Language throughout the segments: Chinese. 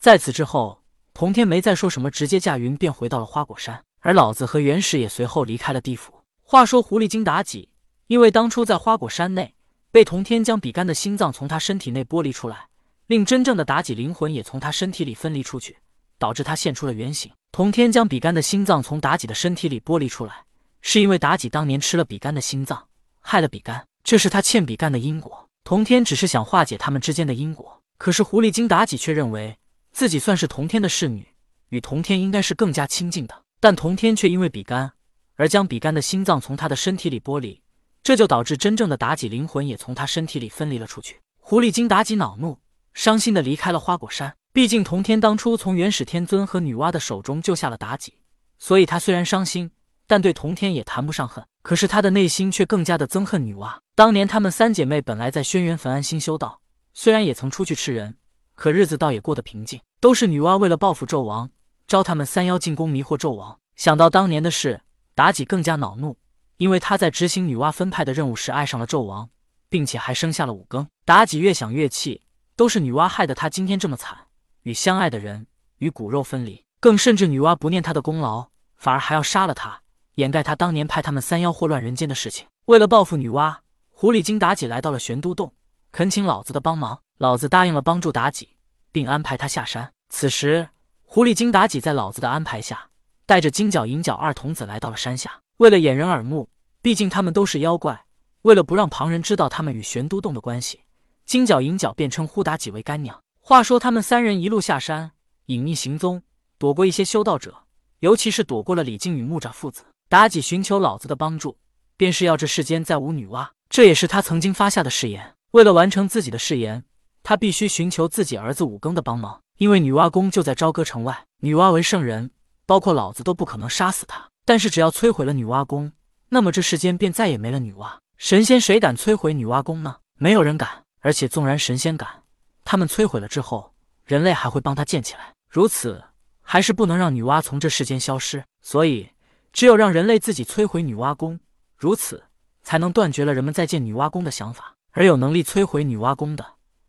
在此之后，童天没再说什么，直接驾云便回到了花果山，而老子和元始也随后离开了地府。话说狐狸精妲己，因为当初在花果山内被童天将比干的心脏从他身体内剥离出来，令真正的妲己灵魂也从他身体里分离出去，导致他现出了原形。童天将比干的心脏从妲己的身体里剥离出来，是因为妲己当年吃了比干的心脏，害了比干，这是他欠比干的因果。童天只是想化解他们之间的因果，可是狐狸精妲己却认为自己算是童天的侍女，与童天应该是更加亲近的。但童天却因为比干而将比干的心脏从他的身体里剥离，这就导致真正的妲己灵魂也从他身体里分离了出去。狐狸精妲己恼怒，伤心的离开了花果山。毕竟童天当初从元始天尊和女娲的手中救下了妲己，所以他虽然伤心，但对童天也谈不上恨。可是他的内心却更加的憎恨女娲。当年他们三姐妹本来在轩辕焚安心修道，虽然也曾出去吃人，可日子倒也过得平静。都是女娲为了报复纣王，招他们三妖进宫迷惑纣王。想到当年的事，妲己更加恼怒，因为她在执行女娲分派的任务时爱上了纣王，并且还生下了五更。妲己越想越气，都是女娲害得她今天这么惨。与相爱的人与骨肉分离，更甚至女娲不念她的功劳，反而还要杀了她，掩盖她当年派他们三妖祸乱人间的事情。为了报复女娲，狐狸精妲己来到了玄都洞，恳请老子的帮忙。老子答应了帮助妲己，并安排他下山。此时，狐狸精妲己在老子的安排下，带着金角银角二童子来到了山下。为了掩人耳目，毕竟他们都是妖怪，为了不让旁人知道他们与玄都洞的关系，金角银角便称呼妲己为干娘。话说，他们三人一路下山，隐匿行踪，躲过一些修道者，尤其是躲过了李靖与木吒父子。妲己寻求老子的帮助，便是要这世间再无女娲，这也是他曾经发下的誓言。为了完成自己的誓言，他必须寻求自己儿子五更的帮忙，因为女娲宫就在朝歌城外。女娲为圣人，包括老子都不可能杀死她。但是，只要摧毁了女娲宫，那么这世间便再也没了女娲。神仙谁敢摧毁女娲宫呢？没有人敢。而且，纵然神仙敢。他们摧毁了之后，人类还会帮他建起来。如此，还是不能让女娲从这世间消失。所以，只有让人类自己摧毁女娲宫，如此才能断绝了人们再建女娲宫的想法。而有能力摧毁女娲宫的，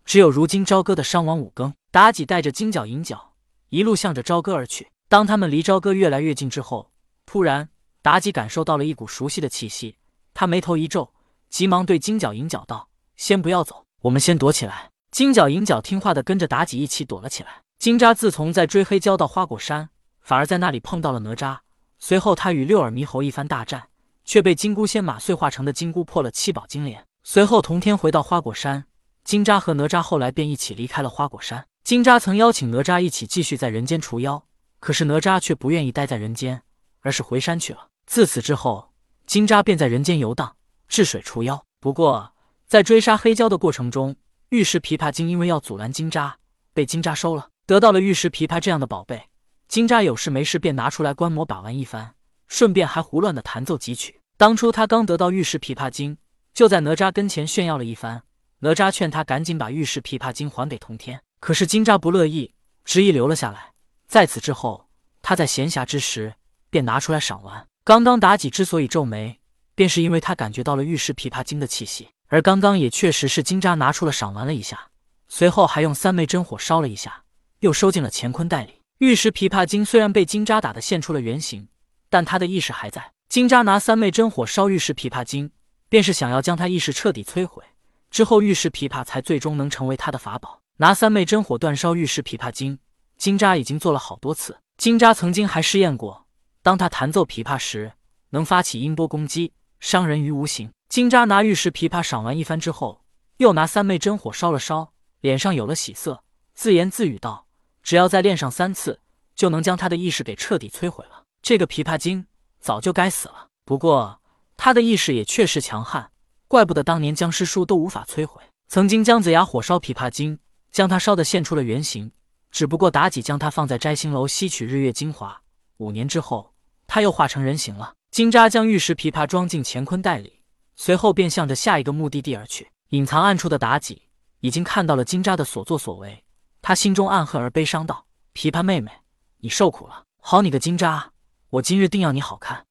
只有如今朝歌的伤亡五更。妲己带着金角银角，一路向着朝歌而去。当他们离朝歌越来越近之后，突然，妲己感受到了一股熟悉的气息。她眉头一皱，急忙对金角银角道：“先不要走，我们先躲起来。”金角银角听话的跟着妲己一起躲了起来。金吒自从在追黑蛟到花果山，反而在那里碰到了哪吒。随后他与六耳猕猴一番大战，却被金箍仙马碎化成的金箍破了七宝金莲。随后同天回到花果山，金吒和哪吒后来便一起离开了花果山。金吒曾邀请哪吒一起继续在人间除妖，可是哪吒却不愿意待在人间，而是回山去了。自此之后，金吒便在人间游荡，治水除妖。不过在追杀黑蛟的过程中，玉石琵琶精因为要阻拦金吒，被金吒收了。得到了玉石琵琶这样的宝贝，金吒有事没事便拿出来观摩把玩一番，顺便还胡乱的弹奏几曲。当初他刚得到玉石琵琶精，就在哪吒跟前炫耀了一番。哪吒劝他赶紧把玉石琵琶精还给通天，可是金吒不乐意，执意留了下来。在此之后，他在闲暇之时便拿出来赏玩。刚刚妲己之所以皱眉，便是因为他感觉到了玉石琵琶精的气息。而刚刚也确实是金吒拿出了赏玩了一下，随后还用三昧真火烧了一下，又收进了乾坤袋里。玉石琵琶精虽然被金吒打得现出了原形，但他的意识还在。金吒拿三昧真火烧玉石琵琶精，便是想要将他意识彻底摧毁，之后玉石琵琶才最终能成为他的法宝。拿三昧真火煅烧玉石琵琶精，金吒已经做了好多次。金吒曾经还试验过，当他弹奏琵琶时，能发起音波攻击，伤人于无形。金吒拿玉石琵琶赏完一番之后，又拿三昧真火烧了烧，脸上有了喜色，自言自语道：“只要再练上三次，就能将他的意识给彻底摧毁了。这个琵琶精早就该死了。不过他的意识也确实强悍，怪不得当年僵尸书都无法摧毁。曾经姜子牙火烧琵琶精，将他烧得现出了原形，只不过妲己将他放在摘星楼吸取日月精华，五年之后他又化成人形了。金吒将玉石琵琶装进乾坤袋里。”随后便向着下一个目的地而去。隐藏暗处的妲己已经看到了金吒的所作所为，他心中暗恨而悲伤道：“琵琶妹妹，你受苦了！好你个金吒，我今日定要你好看！”